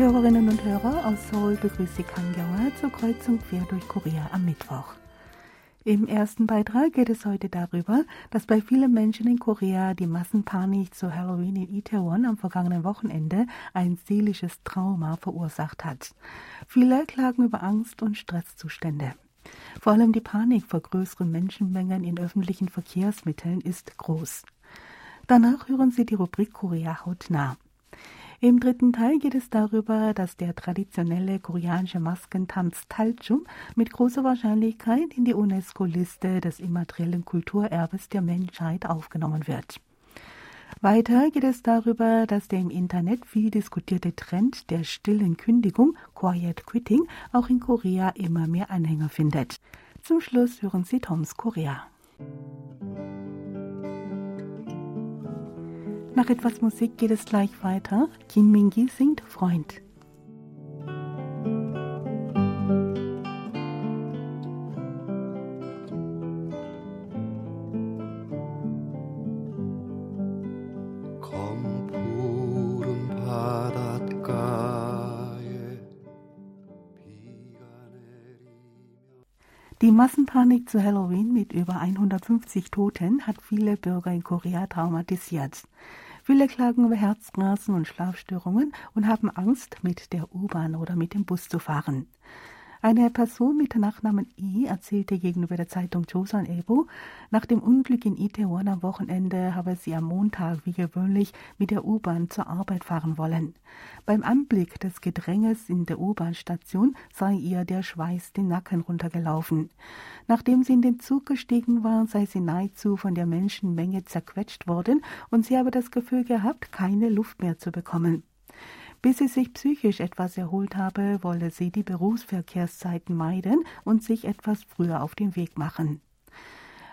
Hörerinnen und Hörer, aus Seoul begrüßt Sie Kang zur Kreuzung quer durch Korea am Mittwoch. Im ersten Beitrag geht es heute darüber, dass bei vielen Menschen in Korea die Massenpanik zu Halloween in Itaewon am vergangenen Wochenende ein seelisches Trauma verursacht hat. Viele klagen über Angst und Stresszustände. Vor allem die Panik vor größeren Menschenmengen in öffentlichen Verkehrsmitteln ist groß. Danach hören Sie die Rubrik Korea hautnah. Im dritten Teil geht es darüber, dass der traditionelle koreanische Maskentanz Talchum mit großer Wahrscheinlichkeit in die UNESCO-Liste des immateriellen Kulturerbes der Menschheit aufgenommen wird. Weiter geht es darüber, dass der im Internet viel diskutierte Trend der stillen Kündigung, Quiet Quitting, auch in Korea immer mehr Anhänger findet. Zum Schluss hören Sie Toms Korea. Nach etwas Musik geht es gleich weiter. Kim Mingi singt Freund. Die Massenpanik zu Halloween mit über 150 Toten hat viele Bürger in Korea traumatisiert. Viele klagen über Herzrasen und Schlafstörungen und haben Angst, mit der U-Bahn oder mit dem Bus zu fahren. Eine Person mit Nachnamen I erzählte gegenüber der Zeitung Joseon Ebo, nach dem Unglück in Itaewon am Wochenende habe sie am Montag wie gewöhnlich mit der U-Bahn zur Arbeit fahren wollen. Beim Anblick des Gedränges in der U-Bahn-Station sei ihr der Schweiß den Nacken runtergelaufen. Nachdem sie in den Zug gestiegen war, sei sie nahezu von der Menschenmenge zerquetscht worden und sie habe das Gefühl gehabt, keine Luft mehr zu bekommen. Bis sie sich psychisch etwas erholt habe, wolle sie die Berufsverkehrszeiten meiden und sich etwas früher auf den Weg machen.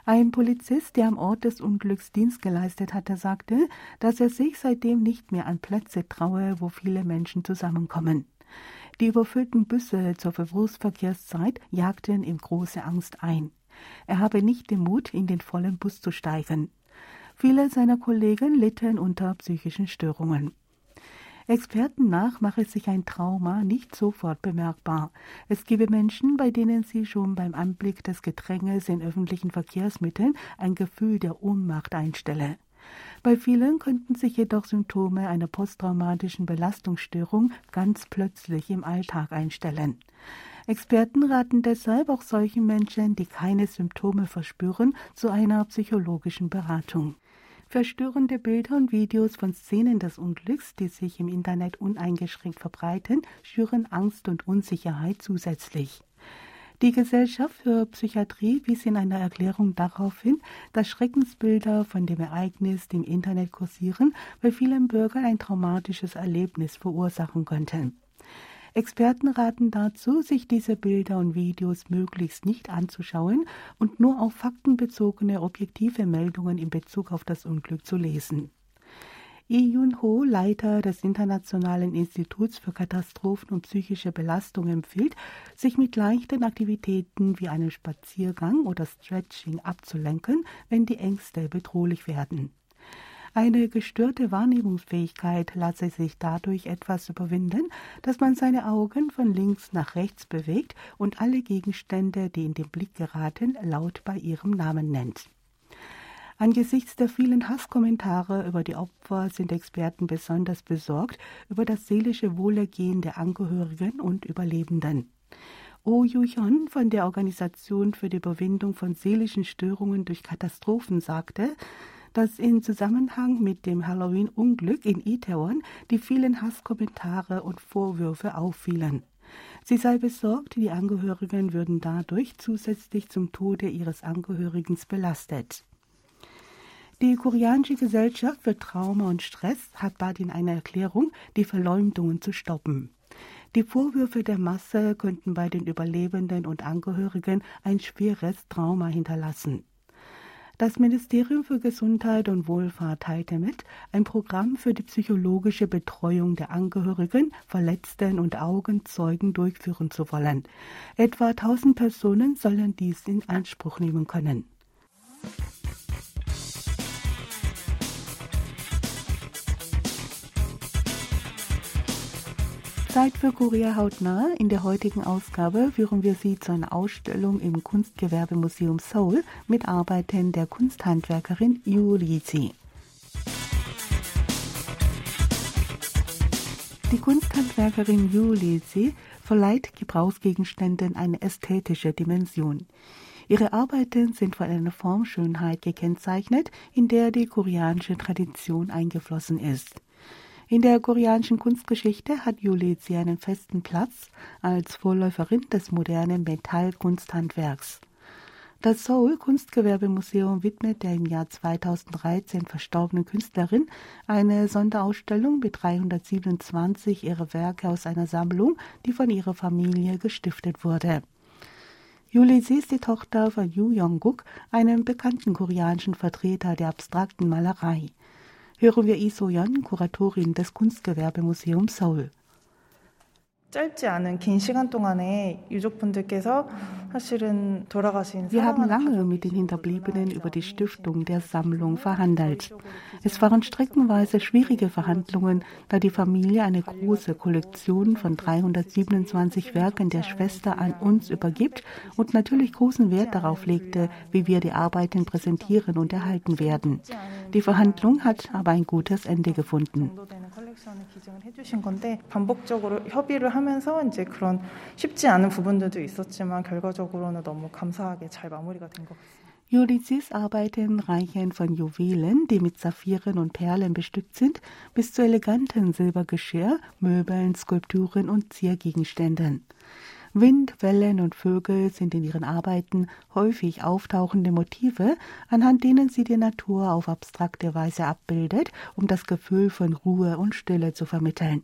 Ein Polizist, der am Ort des Unglücks Dienst geleistet hatte, sagte, dass er sich seitdem nicht mehr an Plätze traue, wo viele Menschen zusammenkommen. Die überfüllten Busse zur Berufsverkehrszeit jagten ihm große Angst ein. Er habe nicht den Mut, in den vollen Bus zu steigen. Viele seiner Kollegen litten unter psychischen Störungen. Experten nach mache sich ein Trauma nicht sofort bemerkbar. Es gebe Menschen, bei denen sie schon beim Anblick des Gedränges in öffentlichen Verkehrsmitteln ein Gefühl der Ohnmacht einstelle. Bei vielen könnten sich jedoch Symptome einer posttraumatischen Belastungsstörung ganz plötzlich im Alltag einstellen. Experten raten deshalb auch solchen Menschen, die keine Symptome verspüren, zu einer psychologischen Beratung. Verstörende Bilder und Videos von Szenen des Unglücks, die sich im Internet uneingeschränkt verbreiten, schüren Angst und Unsicherheit zusätzlich. Die Gesellschaft für Psychiatrie wies in einer Erklärung darauf hin, dass Schreckensbilder von dem Ereignis im Internet kursieren, bei vielen Bürgern ein traumatisches Erlebnis verursachen könnten. Experten raten dazu, sich diese Bilder und Videos möglichst nicht anzuschauen und nur auf faktenbezogene objektive Meldungen in Bezug auf das Unglück zu lesen. Lee Yun-ho, Leiter des Internationalen Instituts für Katastrophen und psychische Belastung, empfiehlt, sich mit leichten Aktivitäten wie einem Spaziergang oder Stretching abzulenken, wenn die Ängste bedrohlich werden. Eine gestörte Wahrnehmungsfähigkeit lasse sich dadurch etwas überwinden, dass man seine Augen von links nach rechts bewegt und alle Gegenstände, die in den Blick geraten, laut bei ihrem Namen nennt. Angesichts der vielen Hasskommentare über die Opfer sind Experten besonders besorgt über das seelische Wohlergehen der Angehörigen und Überlebenden. Oh Yu-hyun von der Organisation für die Überwindung von seelischen Störungen durch Katastrophen sagte, dass in Zusammenhang mit dem Halloween-Unglück in Itaewon die vielen Hasskommentare und Vorwürfe auffielen. Sie sei besorgt, die Angehörigen würden dadurch zusätzlich zum Tode ihres Angehörigen belastet. Die koreanische Gesellschaft für Trauma und Stress hat bald in einer Erklärung, die Verleumdungen zu stoppen. Die Vorwürfe der Masse könnten bei den Überlebenden und Angehörigen ein schweres Trauma hinterlassen. Das Ministerium für Gesundheit und Wohlfahrt teilte mit, ein Programm für die psychologische Betreuung der Angehörigen, Verletzten und Augenzeugen durchführen zu wollen. Etwa 1000 Personen sollen dies in Anspruch nehmen können. Zeit für Korea hautnah. In der heutigen Ausgabe führen wir Sie zu einer Ausstellung im Kunstgewerbemuseum Seoul mit Arbeiten der Kunsthandwerkerin Yu Lee-ji. Die Kunsthandwerkerin Yu Lee-ji verleiht Gebrauchsgegenständen eine ästhetische Dimension. Ihre Arbeiten sind von einer Formschönheit gekennzeichnet, in der die koreanische Tradition eingeflossen ist. In der koreanischen Kunstgeschichte hat Julezi einen festen Platz als Vorläuferin des modernen Metallkunsthandwerks. Das Seoul Kunstgewerbemuseum widmet der im Jahr 2013 verstorbenen Künstlerin eine Sonderausstellung mit 327 ihrer Werke aus einer Sammlung, die von ihrer Familie gestiftet wurde. Julisi ist die Tochter von Yu Yong-guk, einem bekannten koreanischen Vertreter der abstrakten Malerei hören wir Lee So-yeon, Kuratorin des Kunstgewerbemuseums Seoul. 짧지 않은 긴 시간 동안에 유족분들께서 wir haben lange mit den Hinterbliebenen über die Stiftung der Sammlung verhandelt. Es waren streckenweise schwierige Verhandlungen, da die Familie eine große Kollektion von 327 Werken der Schwester an uns übergibt und natürlich großen Wert darauf legte, wie wir die Arbeiten präsentieren und erhalten werden. Die Verhandlung hat aber ein gutes Ende gefunden. 반복적으로 협의를 하면서 이제 그런 쉽지 않은 부분들도 있었지만 결과적으로 는 너무 감사하게 잘 마무리가 된 것 같습니다. Ulysses Arbeiten reichen von Juwelen, die mit Saphiren und Perlen bestückt sind, bis zu eleganten Silbergeschirr, Möbeln, Skulpturen und Ziergegenständen. Wind, Wellen und Vögel sind in ihren Arbeiten häufig auftauchende Motive, anhand denen sie die Natur auf abstrakte Weise abbildet, um das Gefühl von Ruhe und Stille zu vermitteln.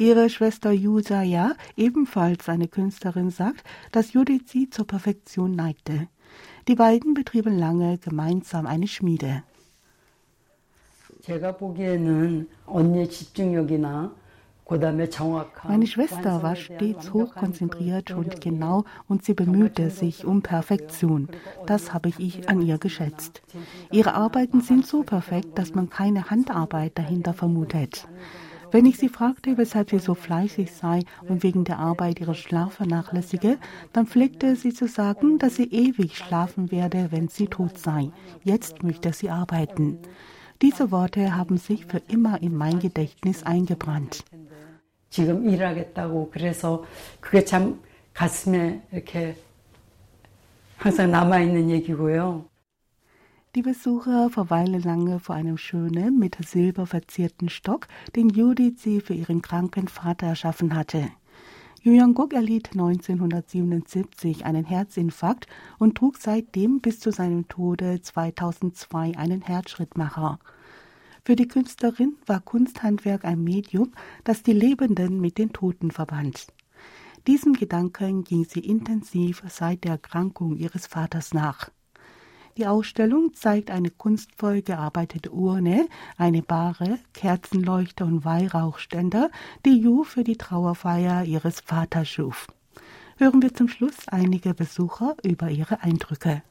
Ihre Schwester Yusaya, ebenfalls eine Künstlerin, sagt, dass Judith sie zur Perfektion neigte. Die beiden betrieben lange gemeinsam eine Schmiede. Meine Schwester war stets hochkonzentriert und genau und sie bemühte sich um Perfektion. Das habe ich an ihr geschätzt. Ihre Arbeiten sind so perfekt, dass man keine Handarbeit dahinter vermutet. Wenn ich sie fragte, weshalb sie so fleißig sei und wegen der Arbeit ihre Schlaf vernachlässige, dann pflegte sie zu sagen, dass sie ewig schlafen werde, wenn sie tot sei. Jetzt möchte sie arbeiten. Diese Worte haben sich für immer in mein Gedächtnis eingebrannt. 지금 일하겠다고 그래서 그게 참 가슴에 이렇게 항상 남아 있는 얘기고요. Die Besucher verweilen lange vor einem schönen, mit Silber verzierten Stock, den Judith sie für ihren kranken Vater erschaffen hatte. Yu Yong-guk erlitt 1977 einen Herzinfarkt und trug seitdem bis zu seinem Tode 2002 einen Herzschrittmacher. Für die Künstlerin war Kunsthandwerk ein Medium, das die Lebenden mit den Toten verband. Diesem Gedanken ging sie intensiv seit der Erkrankung ihres Vaters nach. Die Ausstellung zeigt eine kunstvoll gearbeitete Urne, eine Bahre, Kerzenleuchter und Weihrauchständer, die Yu für die Trauerfeier ihres Vaters schuf. Hören wir zum Schluss einige Besucher über ihre Eindrücke.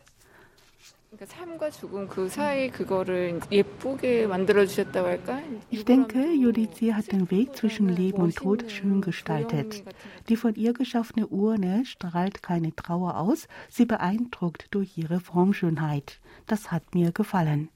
Ich denke, Judici hat den Weg zwischen Leben und Tod schön gestaltet. Die von ihr geschaffene Urne strahlt keine Trauer aus, sie beeindruckt durch ihre Formschönheit. Das hat mir gefallen.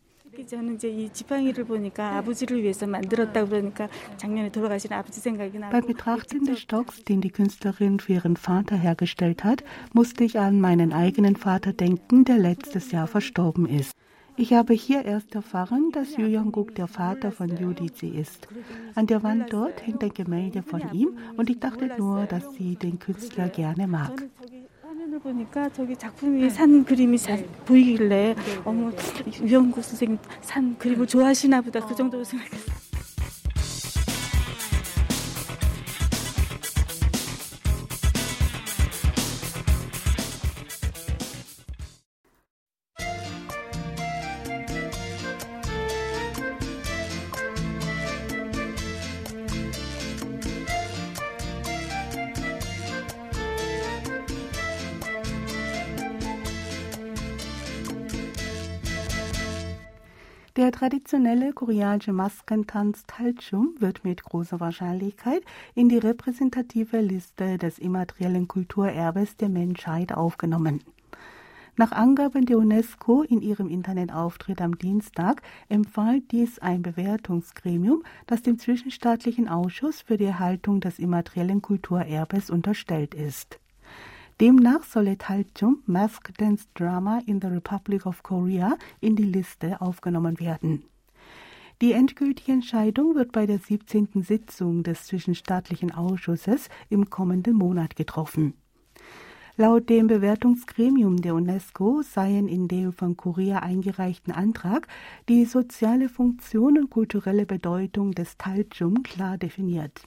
저는 이제 이 지팡이를 보니까 아버지를 위해서 만들었다 그러니까 작년에 돌아가신 아버지 생각이 나고. Beim Betrachten des Stocks, den die Künstlerin für ihren Vater hergestellt hat, musste ich an meinen eigenen Vater denken, der letztes Jahr verstorben ist. Ich habe hier erst erfahren, dass Yu Yong-guk der Vater von Yudizi ist. An der Wand dort hängt ein Gemälde von ihm und ich dachte nur, dass sie den Künstler gerne mag. 사진을 보니까 저기 작품이 산 그림이 잘 보이길래 어머 유영구 선생님 산 그림을 좋아하시나 보다 그 정도로 생각했어요. Der traditionelle koreanische Maskentanz Talchum wird mit großer Wahrscheinlichkeit in die repräsentative Liste des immateriellen Kulturerbes der Menschheit aufgenommen. Nach Angaben der UNESCO in ihrem Internetauftritt am Dienstag empfahl dies ein Bewertungsgremium, das dem Zwischenstaatlichen Ausschuss für die Erhaltung des immateriellen Kulturerbes unterstellt ist. Demnach solle Talchum Mask Dance Drama in the Republic of Korea in die Liste aufgenommen werden. Die endgültige Entscheidung wird bei der 17. Sitzung des Zwischenstaatlichen Ausschusses im kommenden Monat getroffen. Laut dem Bewertungsgremium der UNESCO seien in dem von Korea eingereichten Antrag die soziale Funktion und kulturelle Bedeutung des Talchum klar definiert.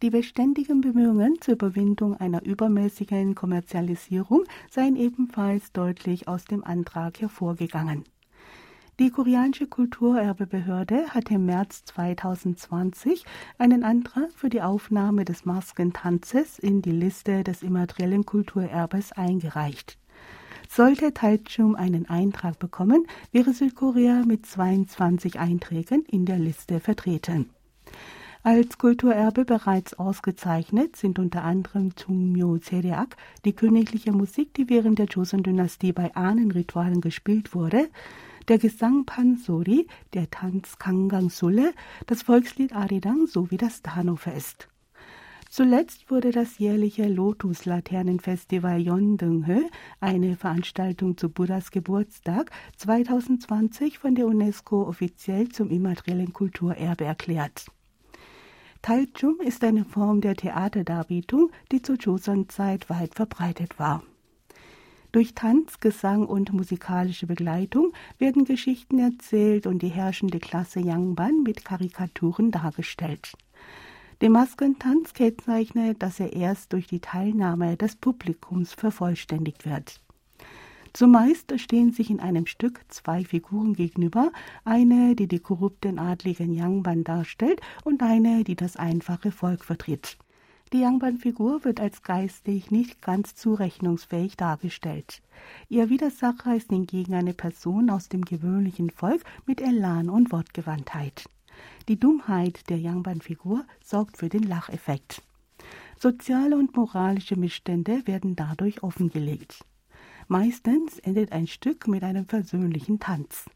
Die beständigen Bemühungen zur Überwindung einer übermäßigen Kommerzialisierung seien ebenfalls deutlich aus dem Antrag hervorgegangen. Die koreanische Kulturerbebehörde hatte im März 2020 einen Antrag für die Aufnahme des Maskentanzes in die Liste des immateriellen Kulturerbes eingereicht. Sollte Taichung einen Eintrag bekommen, wäre Südkorea mit 22 Einträgen in der Liste vertreten. Als Kulturerbe bereits ausgezeichnet sind unter anderem Chungmyo Seriak, die königliche Musik, die während der Joseon-Dynastie bei Ahnenritualen gespielt wurde, der Gesang Pansori, der Tanz Kangang Sule, das Volkslied Arirang sowie das Dano-Fest. Zuletzt wurde das jährliche Lotus-Laternenfestival Yondeunghö, eine Veranstaltung zu Buddhas Geburtstag, 2020 von der UNESCO offiziell zum immateriellen Kulturerbe erklärt. Talchum ist eine Form der Theaterdarbietung, die zur Joseon-Zeit weit verbreitet war. Durch Tanz, Gesang und musikalische Begleitung werden Geschichten erzählt und die herrschende Klasse Yangban mit Karikaturen dargestellt. Der Maskentanz kennzeichnet, dass er erst durch die Teilnahme des Publikums vervollständigt wird. Zumeist stehen sich in einem Stück zwei Figuren gegenüber, eine, die die korrupten adligen Yangban darstellt und eine, die das einfache Volk vertritt. Die Yangban-Figur wird als geistig nicht ganz zurechnungsfähig dargestellt. Ihr Widersacher ist hingegen eine Person aus dem gewöhnlichen Volk mit Elan und Wortgewandtheit. Die Dummheit der Yangban-Figur sorgt für den Lacheffekt. Soziale und moralische Missstände werden dadurch offengelegt. Meistens endet ein Stück mit einem versöhnlichen Tanz.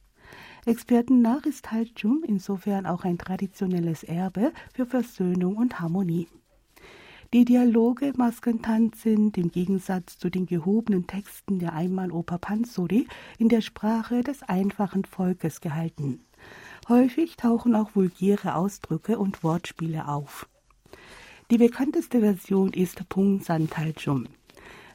Experten nach ist Halchum insofern auch ein traditionelles Erbe für Versöhnung und Harmonie. Die Dialoge Maskentanz sind im Gegensatz zu den gehobenen Texten der Einmaloper Pansori in der Sprache des einfachen Volkes gehalten. Häufig tauchen auch vulgäre Ausdrücke und Wortspiele auf. Die bekannteste Version ist Pung Santalchum.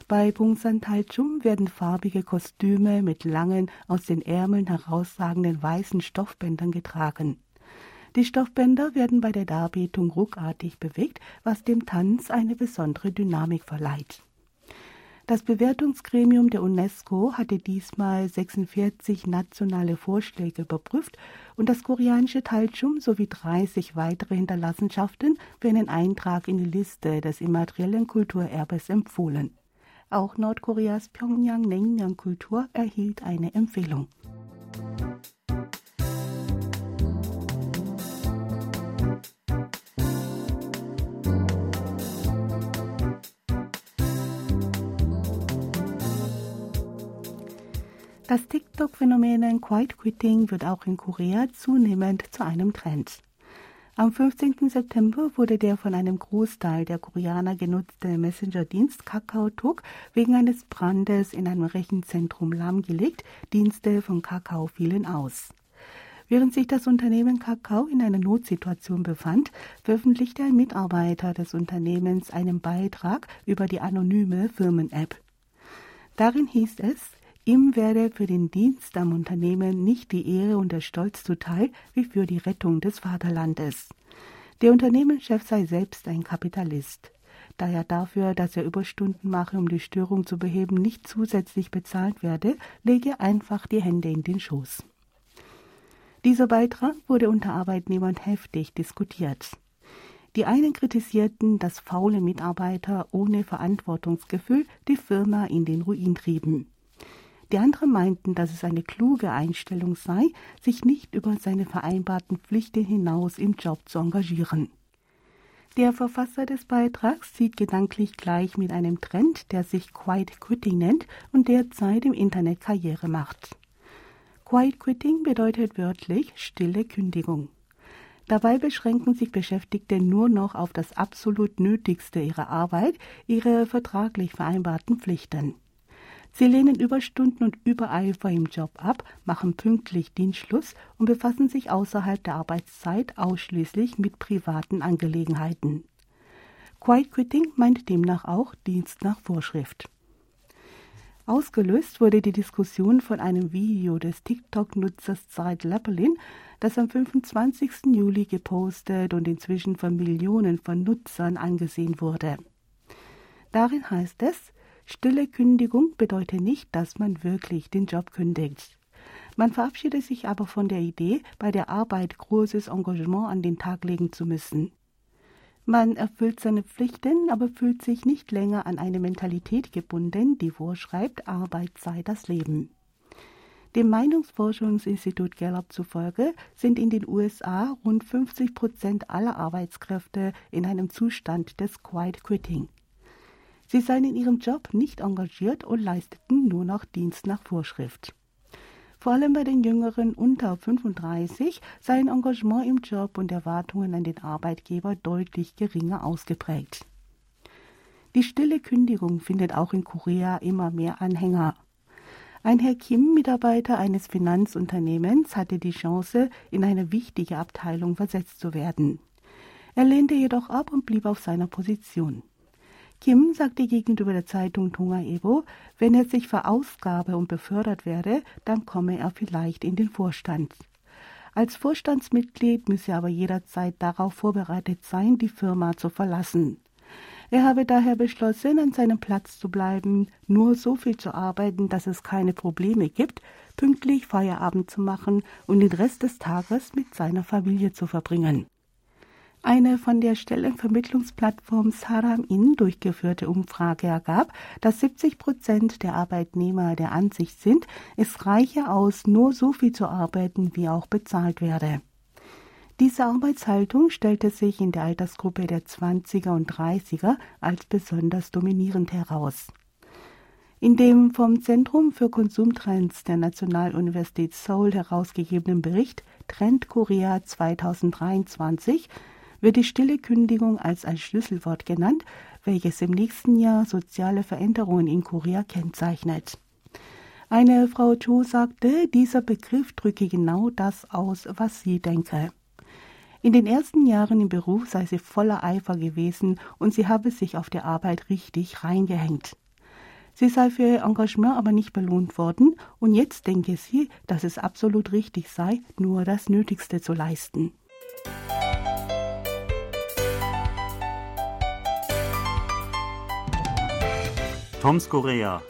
Bei Pung Santalchum werden farbige Kostüme mit langen, aus den Ärmeln herausragenden weißen Stoffbändern getragen. Die Stoffbänder werden bei der Darbietung ruckartig bewegt, was dem Tanz eine besondere Dynamik verleiht. Das Bewertungsgremium der UNESCO hatte diesmal 46 nationale Vorschläge überprüft und das koreanische Talchum sowie 30 weitere Hinterlassenschaften für einen Eintrag in die Liste des immateriellen Kulturerbes empfohlen. Auch Nordkoreas Pyongyang Naengmyeon Kultur erhielt eine Empfehlung. Das TikTok-Phänomen Quiet Quitting wird auch in Korea zunehmend zu einem Trend. Am 15. September wurde der von einem Großteil der Koreaner genutzte Messenger-Dienst KakaoTalk wegen eines Brandes in einem Rechenzentrum lahmgelegt. Dienste von Kakao fielen aus. Während sich das Unternehmen Kakao in einer Notsituation befand, veröffentlichte ein Mitarbeiter des Unternehmens einen Beitrag über die anonyme Firmen-App. Darin hieß es, Ihm werde für den Dienst am Unternehmen nicht die Ehre und der Stolz zuteil wie für die Rettung des Vaterlandes. Der Unternehmenschef sei selbst ein Kapitalist. Da er dafür, dass er Überstunden mache, um die Störung zu beheben, nicht zusätzlich bezahlt werde, lege einfach die Hände in den Schoß. Dieser Beitrag wurde unter Arbeitnehmern heftig diskutiert. Die einen kritisierten, dass faule Mitarbeiter ohne Verantwortungsgefühl die Firma in den Ruin trieben. Die anderen meinten, dass es eine kluge Einstellung sei, sich nicht über seine vereinbarten Pflichten hinaus im Job zu engagieren. Der Verfasser des Beitrags zieht gedanklich gleich mit einem Trend, der sich Quiet Quitting nennt und derzeit im Internet Karriere macht. Quiet Quitting bedeutet wörtlich stille Kündigung. Dabei beschränken sich Beschäftigte nur noch auf das absolut Nötigste ihrer Arbeit, ihre vertraglich vereinbarten Pflichten. Sie lehnen Überstunden und Übereifer im Job ab, machen pünktlich Dienstschluss und befassen sich außerhalb der Arbeitszeit ausschließlich mit privaten Angelegenheiten. Quiet Quitting meint demnach auch Dienst nach Vorschrift. Ausgelöst wurde die Diskussion von einem Video des TikTok-Nutzers Zeit Lapelin, das am 25. Juli gepostet und inzwischen von Millionen von Nutzern angesehen wurde. Darin heißt es, Stille Kündigung bedeutet nicht, dass man wirklich den Job kündigt. Man verabschiedet sich aber von der Idee, bei der Arbeit großes Engagement an den Tag legen zu müssen. Man erfüllt seine Pflichten, aber fühlt sich nicht länger an eine Mentalität gebunden, die vorschreibt, Arbeit sei das Leben. Dem Meinungsforschungsinstitut Gallup zufolge sind in den USA rund 50 Prozent aller Arbeitskräfte in einem Zustand des Quiet Quitting. Sie seien in ihrem Job nicht engagiert und leisteten nur noch Dienst nach Vorschrift. Vor allem bei den Jüngeren unter 35 seien Engagement im Job und Erwartungen an den Arbeitgeber deutlich geringer ausgeprägt. Die stille Kündigung findet auch in Korea immer mehr Anhänger. Ein Herr Kim, Mitarbeiter eines Finanzunternehmens, hatte die Chance, in eine wichtige Abteilung versetzt zu werden. Er lehnte jedoch ab und blieb auf seiner Position. Kim sagte gegenüber der Zeitung Tonga Ebo, wenn er sich verausgabe und befördert werde, dann komme er vielleicht in den Vorstand. Als Vorstandsmitglied müsse er aber jederzeit darauf vorbereitet sein, die Firma zu verlassen. Er habe daher beschlossen, an seinem Platz zu bleiben, nur so viel zu arbeiten, dass es keine Probleme gibt, pünktlich Feierabend zu machen und den Rest des Tages mit seiner Familie zu verbringen. Eine von der Stellenvermittlungsplattform Saram In durchgeführte Umfrage ergab, dass 70 Prozent der Arbeitnehmer der Ansicht sind, es reiche aus, nur so viel zu arbeiten, wie auch bezahlt werde. Diese Arbeitshaltung stellte sich in der Altersgruppe der 20er und 30er als besonders dominierend heraus. In dem vom Zentrum für Konsumtrends der Nationaluniversität Seoul herausgegebenen Bericht Trend Korea 2023 wird die stille Kündigung als ein Schlüsselwort genannt, welches im nächsten Jahr soziale Veränderungen in Korea kennzeichnet. Eine Frau Cho sagte, dieser Begriff drücke genau das aus, was sie denke. In den ersten Jahren im Beruf sei sie voller Eifer gewesen und sie habe sich auf der Arbeit richtig reingehängt. Sie sei für ihr Engagement aber nicht belohnt worden und jetzt denke sie, dass es absolut richtig sei, nur das Nötigste zu leisten. Toms Korea.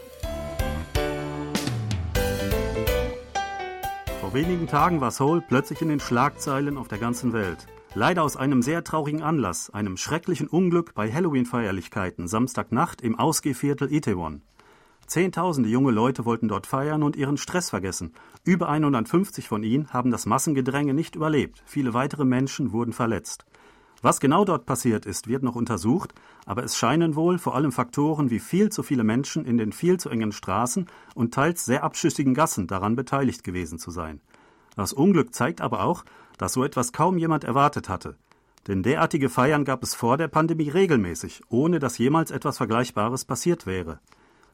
Vor wenigen Tagen war Seoul plötzlich in den Schlagzeilen auf der ganzen Welt. Leider aus einem sehr traurigen Anlass, einem schrecklichen Unglück bei Halloween-Feierlichkeiten Samstagnacht im Ausgehviertel Itaewon. Zehntausende junge Leute wollten dort feiern und ihren Stress vergessen. Über 150 von ihnen haben das Massengedränge nicht überlebt. Viele weitere Menschen wurden verletzt. Was genau dort passiert ist, wird noch untersucht, aber es scheinen wohl vor allem Faktoren wie viel zu viele Menschen in den viel zu engen Straßen und teils sehr abschüssigen Gassen daran beteiligt gewesen zu sein. Das Unglück zeigt aber auch, dass so etwas kaum jemand erwartet hatte. Denn derartige Feiern gab es vor der Pandemie regelmäßig, ohne dass jemals etwas Vergleichbares passiert wäre.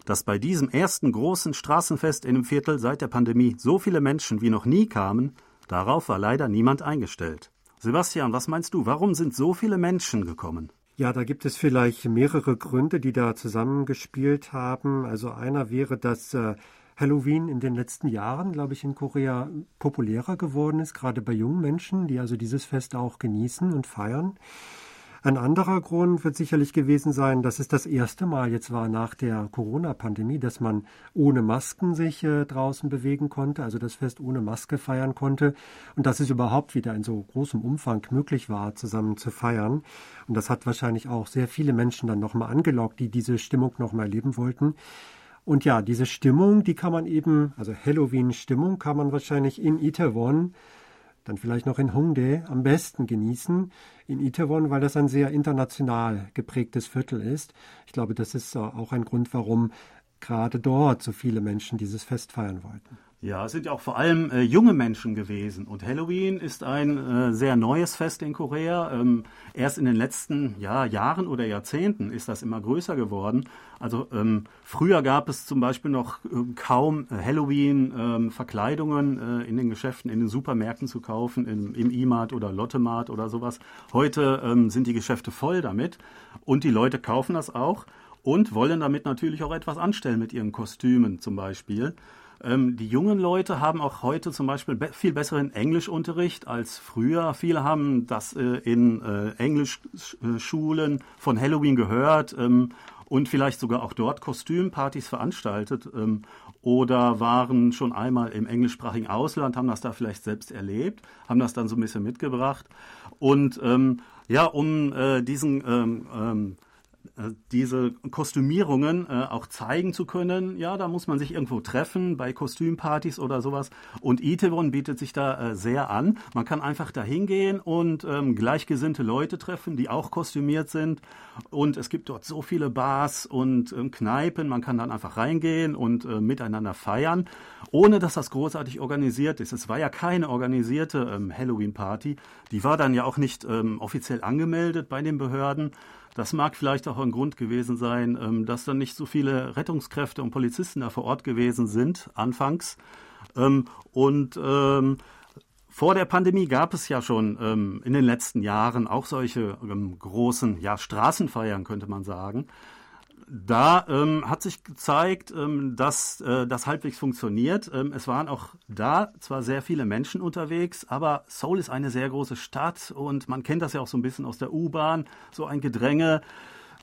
Dass bei diesem ersten großen Straßenfest in dem Viertel seit der Pandemie so viele Menschen wie noch nie kamen, darauf war leider niemand eingestellt. Sebastian, was meinst du? Warum sind so viele Menschen gekommen? Ja, da gibt es vielleicht mehrere Gründe, die da zusammengespielt haben. Also einer wäre, dass äh, Halloween in den letzten Jahren, glaube ich, in Korea populärer geworden ist, gerade bei jungen Menschen, die also dieses Fest auch genießen und feiern. Ein anderer Grund wird sicherlich gewesen sein, dass es das erste Mal jetzt war nach der Corona-Pandemie, dass man ohne Masken sich äh, draußen bewegen konnte, also das Fest ohne Maske feiern konnte und dass es überhaupt wieder in so großem Umfang möglich war, zusammen zu feiern. Und das hat wahrscheinlich auch sehr viele Menschen dann nochmal angelockt, die diese Stimmung nochmal erleben wollten. Und ja, diese Stimmung, die kann man eben, also Halloween-Stimmung kann man wahrscheinlich in Itaewon, dann vielleicht noch in Hongdae am besten genießen. In Itaewon, weil das ein sehr international geprägtes Viertel ist. Ich glaube, das ist auch ein Grund, warum gerade dort so viele Menschen dieses Fest feiern wollten. Ja, es sind ja auch vor allem äh, junge Menschen gewesen. Und Halloween ist ein äh, sehr neues Fest in Korea. Ähm, erst in den letzten ja, Jahren oder Jahrzehnten ist das immer größer geworden. Also ähm, früher gab es zum Beispiel noch äh, kaum Halloween-Verkleidungen ähm, äh, in den Geschäften, in den Supermärkten zu kaufen, im, im E-Mart oder Lotte-Mart oder sowas. Heute ähm, sind die Geschäfte voll damit und die Leute kaufen das auch und wollen damit natürlich auch etwas anstellen mit ihren Kostümen zum Beispiel. Ähm, die jungen Leute haben auch heute zum Beispiel be viel besseren Englischunterricht als früher. Viele haben das äh, in äh, Englischschulen von Halloween gehört ähm, und vielleicht sogar auch dort Kostümpartys veranstaltet ähm, oder waren schon einmal im englischsprachigen Ausland, haben das da vielleicht selbst erlebt, haben das dann so ein bisschen mitgebracht. Und ähm, ja, um äh, diesen ähm, ähm, äh, diese Kostümierungen äh, auch zeigen zu können. Ja, da muss man sich irgendwo treffen bei Kostümpartys oder sowas. Und Itaewon bietet sich da äh, sehr an. Man kann einfach da hingehen und ähm, gleichgesinnte Leute treffen, die auch kostümiert sind. Und es gibt dort so viele Bars und ähm, Kneipen. Man kann dann einfach reingehen und äh, miteinander feiern, ohne dass das großartig organisiert ist. Es war ja keine organisierte ähm, Halloween-Party. Die war dann ja auch nicht ähm, offiziell angemeldet bei den Behörden. Das mag vielleicht auch ein Grund gewesen sein, ähm, dass dann nicht so viele Rettungskräfte und Polizisten da vor Ort gewesen sind, anfangs. Ähm, und ähm, vor der Pandemie gab es ja schon in den letzten Jahren auch solche großen ja, Straßenfeiern, könnte man sagen da ähm, hat sich gezeigt, ähm, dass äh, das halbwegs funktioniert. Ähm, es waren auch da zwar sehr viele Menschen unterwegs, aber Seoul ist eine sehr große Stadt und man kennt das ja auch so ein bisschen aus der U-Bahn, so ein Gedränge.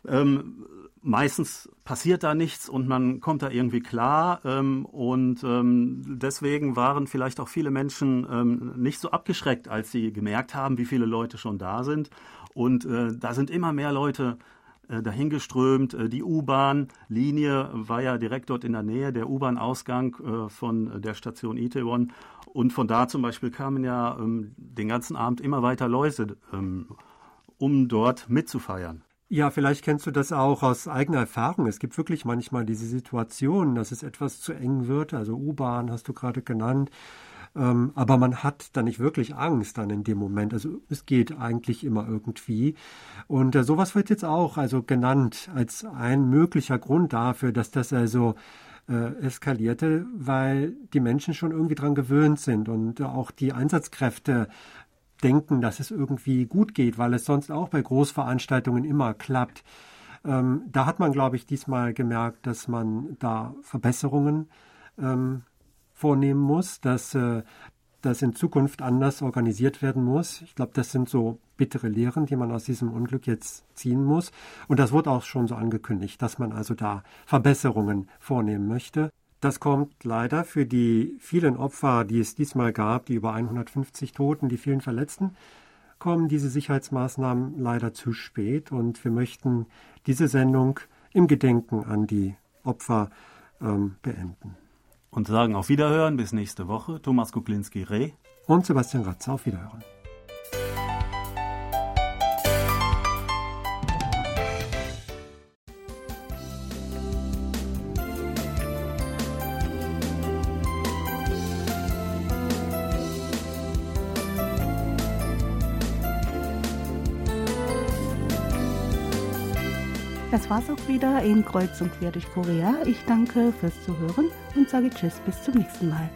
Ähm, meistens passiert da nichts und man kommt da irgendwie klar. Ähm, und ähm, deswegen waren vielleicht auch viele Menschen nicht so abgeschreckt, als sie gemerkt haben, wie viele Leute schon da sind. Und äh, da sind immer mehr Leute äh, dahingeströmt. Äh, die U-Bahn-Linie war ja direkt dort in der Nähe, der U-Bahn-Ausgang äh, von der Station Itaewon. Und von da zum Beispiel kamen ja ähm, den ganzen Abend immer weiter Leute, ähm, um dort mitzufeiern. Ja, vielleicht kennst du das auch aus eigener Erfahrung. Es gibt wirklich manchmal diese Situation, dass es etwas zu eng wird. Also U-Bahn hast du gerade genannt. Ähm, aber man hat da nicht wirklich Angst dann in dem Moment. Also es geht eigentlich immer irgendwie. Und äh, sowas wird jetzt auch also genannt als ein möglicher Grund dafür, dass das also äh, eskalierte, weil die Menschen schon irgendwie dran gewöhnt sind und auch die Einsatzkräfte denken, dass es irgendwie gut geht, weil es sonst auch bei Großveranstaltungen immer klappt. Ähm, da hat man, glaube ich, diesmal gemerkt, dass man da Verbesserungen ähm, vornehmen muss, dass äh, das in Zukunft anders organisiert werden muss. Ich glaube, das sind so bittere Lehren, die man aus diesem Unglück jetzt ziehen muss. Und das wurde auch schon so angekündigt, dass man also da Verbesserungen vornehmen möchte. Das kommt leider für die vielen Opfer, die es diesmal gab, die über 150 Toten, die vielen Verletzten, kommen diese Sicherheitsmaßnahmen leider zu spät. Und wir möchten diese Sendung im Gedenken an die Opfer ähm, beenden und sagen auf Wiederhören bis nächste Woche. Thomas Kuklinski-Reh und Sebastian Ratzer auf Wiederhören. War's auch wieder in Kreuz und Quer durch Korea. Ich danke fürs Zuhören und sage Tschüss bis zum nächsten Mal.